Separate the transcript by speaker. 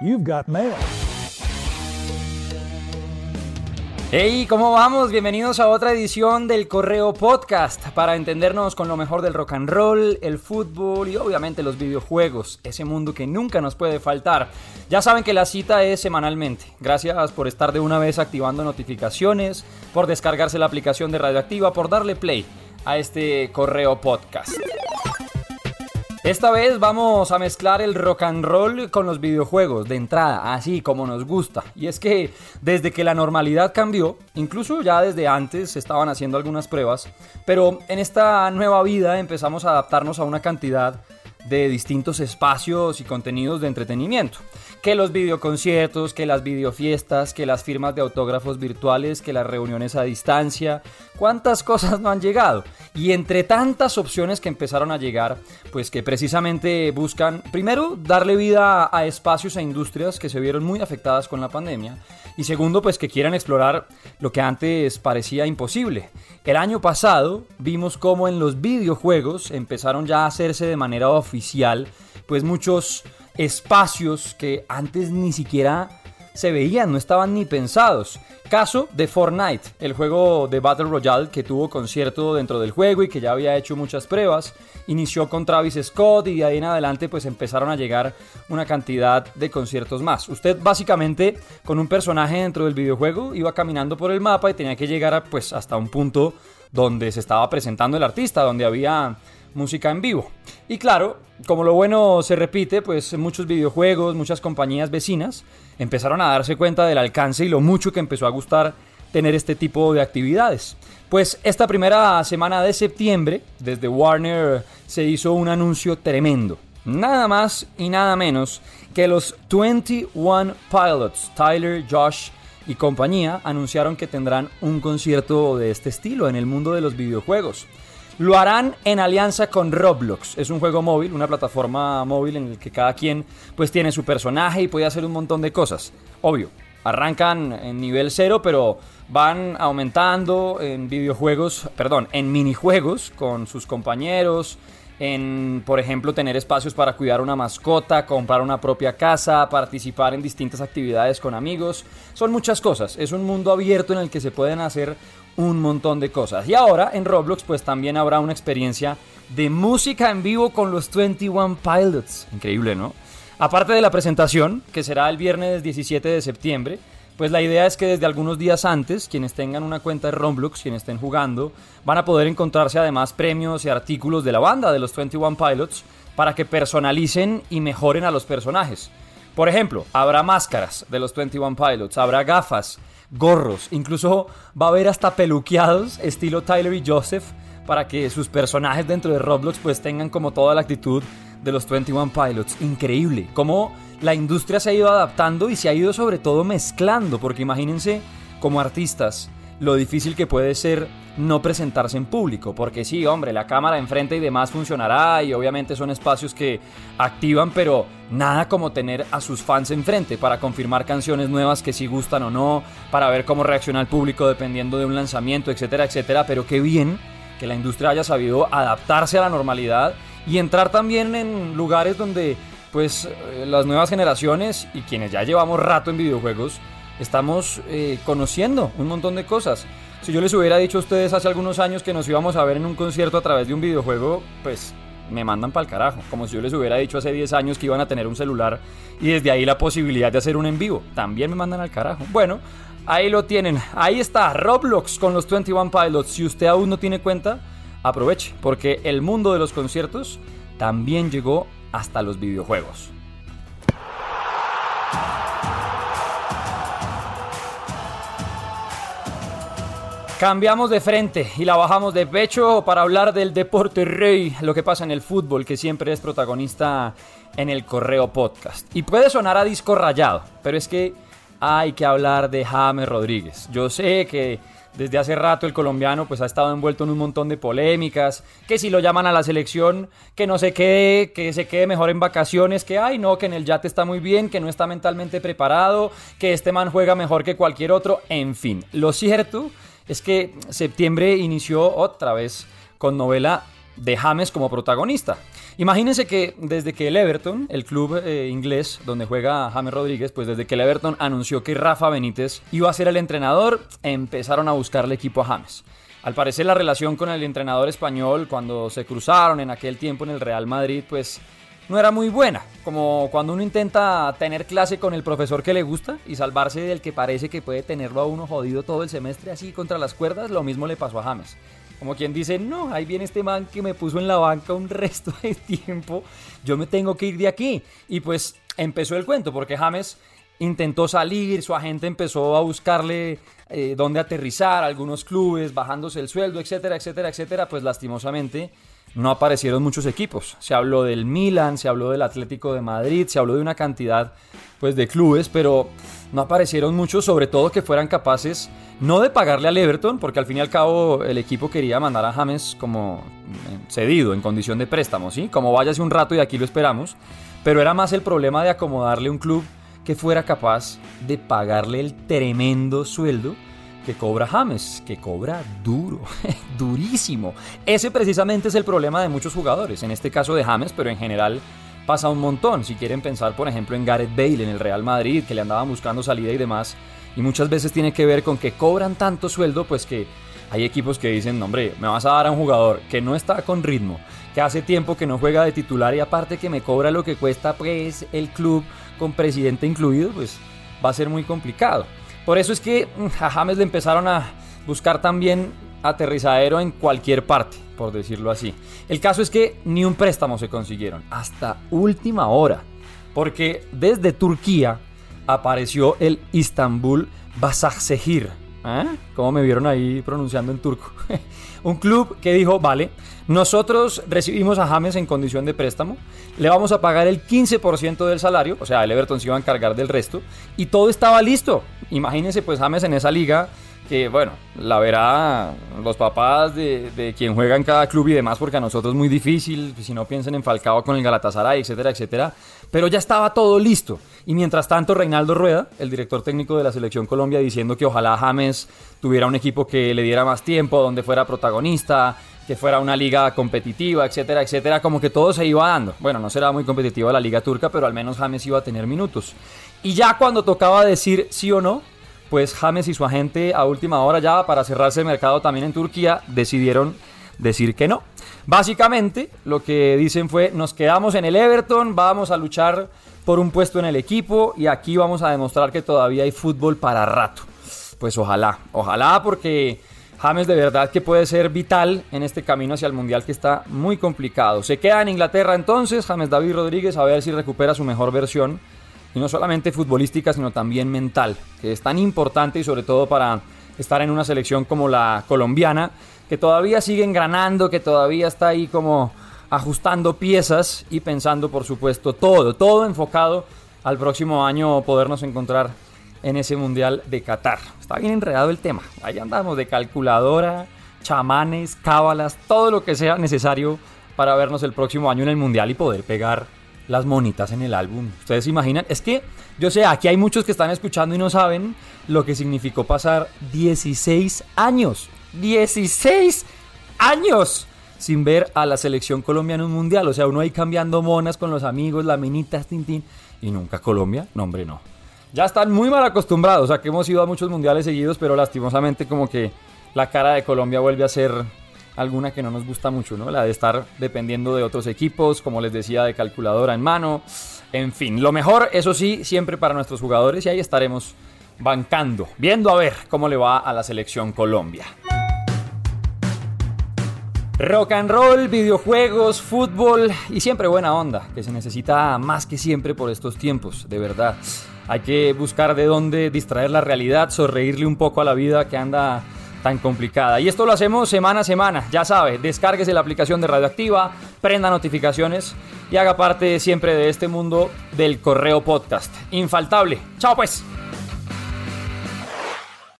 Speaker 1: You've got mail.
Speaker 2: Hey, ¿cómo vamos? Bienvenidos a otra edición del Correo Podcast para entendernos con lo mejor del rock and roll, el fútbol y obviamente los videojuegos, ese mundo que nunca nos puede faltar. Ya saben que la cita es semanalmente. Gracias por estar de una vez activando notificaciones, por descargarse la aplicación de Radioactiva, por darle play a este Correo Podcast. Esta vez vamos a mezclar el rock and roll con los videojuegos de entrada, así como nos gusta. Y es que desde que la normalidad cambió, incluso ya desde antes se estaban haciendo algunas pruebas, pero en esta nueva vida empezamos a adaptarnos a una cantidad de distintos espacios y contenidos de entretenimiento. Que los videoconciertos, que las videofiestas, que las firmas de autógrafos virtuales, que las reuniones a distancia. ¿Cuántas cosas no han llegado? Y entre tantas opciones que empezaron a llegar, pues que precisamente buscan, primero, darle vida a espacios e industrias que se vieron muy afectadas con la pandemia. Y segundo, pues que quieran explorar lo que antes parecía imposible. El año pasado vimos cómo en los videojuegos empezaron ya a hacerse de manera oficial, pues muchos espacios que antes ni siquiera se veían, no estaban ni pensados. Caso de Fortnite, el juego de Battle Royale que tuvo concierto dentro del juego y que ya había hecho muchas pruebas. Inició con Travis Scott y de ahí en adelante pues empezaron a llegar una cantidad de conciertos más. Usted básicamente con un personaje dentro del videojuego iba caminando por el mapa y tenía que llegar pues hasta un punto donde se estaba presentando el artista, donde había música en vivo. Y claro, como lo bueno se repite, pues muchos videojuegos, muchas compañías vecinas empezaron a darse cuenta del alcance y lo mucho que empezó a gustar tener este tipo de actividades. Pues esta primera semana de septiembre, desde Warner se hizo un anuncio tremendo. Nada más y nada menos que los 21 Pilots, Tyler, Josh y compañía, anunciaron que tendrán un concierto de este estilo en el mundo de los videojuegos. Lo harán en alianza con Roblox. Es un juego móvil, una plataforma móvil en el que cada quien pues tiene su personaje y puede hacer un montón de cosas. Obvio, arrancan en nivel cero, pero van aumentando en videojuegos, perdón, en minijuegos con sus compañeros, en, por ejemplo, tener espacios para cuidar una mascota, comprar una propia casa, participar en distintas actividades con amigos. Son muchas cosas. Es un mundo abierto en el que se pueden hacer un montón de cosas. Y ahora en Roblox pues también habrá una experiencia de música en vivo con los 21 Pilots. Increíble, ¿no? Aparte de la presentación, que será el viernes 17 de septiembre, pues la idea es que desde algunos días antes, quienes tengan una cuenta de Roblox, quienes estén jugando, van a poder encontrarse además premios y artículos de la banda de los 21 Pilots para que personalicen y mejoren a los personajes. Por ejemplo, habrá máscaras de los 21 Pilots, habrá gafas, gorros, incluso va a haber hasta peluqueados estilo Tyler y Joseph para que sus personajes dentro de Roblox pues tengan como toda la actitud de los 21 Pilots. Increíble, cómo la industria se ha ido adaptando y se ha ido sobre todo mezclando, porque imagínense como artistas lo difícil que puede ser no presentarse en público, porque sí, hombre, la cámara enfrente y demás funcionará y obviamente son espacios que activan, pero nada como tener a sus fans enfrente para confirmar canciones nuevas que sí gustan o no, para ver cómo reacciona el público dependiendo de un lanzamiento, etcétera, etcétera, pero qué bien que la industria haya sabido adaptarse a la normalidad y entrar también en lugares donde pues eh, las nuevas generaciones y quienes ya llevamos rato en videojuegos estamos eh, conociendo un montón de cosas. Si yo les hubiera dicho a ustedes hace algunos años que nos íbamos a ver en un concierto a través de un videojuego, pues me mandan para el carajo. Como si yo les hubiera dicho hace 10 años que iban a tener un celular y desde ahí la posibilidad de hacer un en vivo. También me mandan al carajo. Bueno, ahí lo tienen. Ahí está Roblox con los 21 Pilots. Si usted aún no tiene cuenta, aproveche, porque el mundo de los conciertos también llegó hasta los videojuegos. Cambiamos de frente y la bajamos de pecho para hablar del deporte rey, lo que pasa en el fútbol, que siempre es protagonista en el Correo Podcast. Y puede sonar a disco rayado, pero es que hay que hablar de James Rodríguez. Yo sé que desde hace rato el colombiano pues ha estado envuelto en un montón de polémicas, que si lo llaman a la selección, que no se quede, que se quede mejor en vacaciones, que ay no, que en el yate está muy bien, que no está mentalmente preparado, que este man juega mejor que cualquier otro, en fin. Lo cierto es que septiembre inició otra vez con novela de James como protagonista. Imagínense que desde que el Everton, el club eh, inglés donde juega James Rodríguez, pues desde que el Everton anunció que Rafa Benítez iba a ser el entrenador, empezaron a buscarle equipo a James. Al parecer la relación con el entrenador español cuando se cruzaron en aquel tiempo en el Real Madrid, pues no era muy buena. Como cuando uno intenta tener clase con el profesor que le gusta y salvarse del que parece que puede tenerlo a uno jodido todo el semestre así contra las cuerdas, lo mismo le pasó a James. Como quien dice, no, ahí viene este man que me puso en la banca un resto de tiempo, yo me tengo que ir de aquí. Y pues empezó el cuento, porque James intentó salir, su agente empezó a buscarle eh, dónde aterrizar, algunos clubes, bajándose el sueldo, etcétera, etcétera, etcétera, pues lastimosamente no aparecieron muchos equipos. Se habló del Milan, se habló del Atlético de Madrid, se habló de una cantidad pues de clubes, pero no aparecieron muchos, sobre todo que fueran capaces no de pagarle al Everton, porque al fin y al cabo el equipo quería mandar a James como eh, cedido, en condición de préstamo, ¿sí? Como váyase un rato y aquí lo esperamos, pero era más el problema de acomodarle un club que fuera capaz de pagarle el tremendo sueldo que cobra James, que cobra duro, durísimo. Ese precisamente es el problema de muchos jugadores, en este caso de James, pero en general pasa un montón. Si quieren pensar, por ejemplo, en Gareth Bale en el Real Madrid, que le andaban buscando salida y demás, y muchas veces tiene que ver con que cobran tanto sueldo, pues que hay equipos que dicen, hombre, me vas a dar a un jugador que no está con ritmo, que hace tiempo que no juega de titular y aparte que me cobra lo que cuesta pues el club con presidente incluido, pues va a ser muy complicado. Por eso es que mm, a James le empezaron a buscar también aterrizadero en cualquier parte, por decirlo así. El caso es que ni un préstamo se consiguieron, hasta última hora, porque desde Turquía apareció el Istanbul Basaksehir. ¿Eh? ¿Cómo me vieron ahí pronunciando en turco? un club que dijo, vale, nosotros recibimos a James en condición de préstamo, le vamos a pagar el 15% del salario, o sea, el Everton se iba a encargar del resto, y todo estaba listo. Imagínense pues James en esa liga, que bueno, la verá los papás de, de, quien juega en cada club y demás, porque a nosotros es muy difícil, si no piensen en Falcao con el Galatasaray, etcétera, etcétera, pero ya estaba todo listo. Y mientras tanto, Reinaldo Rueda, el director técnico de la Selección Colombia, diciendo que ojalá James tuviera un equipo que le diera más tiempo, donde fuera protagonista, que fuera una liga competitiva, etcétera, etcétera, como que todo se iba dando. Bueno, no será muy competitiva la liga turca, pero al menos James iba a tener minutos. Y ya cuando tocaba decir sí o no, pues James y su agente a última hora ya para cerrarse el mercado también en Turquía decidieron decir que no. Básicamente lo que dicen fue nos quedamos en el Everton, vamos a luchar por un puesto en el equipo y aquí vamos a demostrar que todavía hay fútbol para rato. Pues ojalá, ojalá porque James de verdad que puede ser vital en este camino hacia el Mundial que está muy complicado. Se queda en Inglaterra entonces, James David Rodríguez, a ver si recupera su mejor versión. Y no solamente futbolística, sino también mental, que es tan importante y sobre todo para estar en una selección como la colombiana, que todavía sigue engranando, que todavía está ahí como ajustando piezas y pensando, por supuesto, todo, todo enfocado al próximo año podernos encontrar en ese Mundial de Qatar. Está bien enredado el tema. Ahí andamos de calculadora, chamanes, cábalas, todo lo que sea necesario para vernos el próximo año en el Mundial y poder pegar las monitas en el álbum. ¿Ustedes se imaginan? Es que, yo sé, aquí hay muchos que están escuchando y no saben lo que significó pasar 16 años. 16 años sin ver a la selección colombiana en un mundial. O sea, uno ahí cambiando monas con los amigos, la minita, tintín. Y nunca Colombia. No, hombre, no ya están muy mal acostumbrados. O sea, que hemos ido a muchos mundiales seguidos, pero lastimosamente como que la cara de Colombia vuelve a ser alguna que no nos gusta mucho, ¿no? La de estar dependiendo de otros equipos, como les decía, de calculadora en mano. En fin, lo mejor, eso sí, siempre para nuestros jugadores y ahí estaremos bancando, viendo a ver cómo le va a la selección Colombia. Rock and roll, videojuegos, fútbol y siempre buena onda, que se necesita más que siempre por estos tiempos, de verdad. Hay que buscar de dónde distraer la realidad, sonreírle un poco a la vida que anda tan complicada. Y esto lo hacemos semana a semana, ya sabe, descárguese la aplicación de Radioactiva, prenda notificaciones y haga parte siempre de este mundo del correo podcast. Infaltable. Chao pues.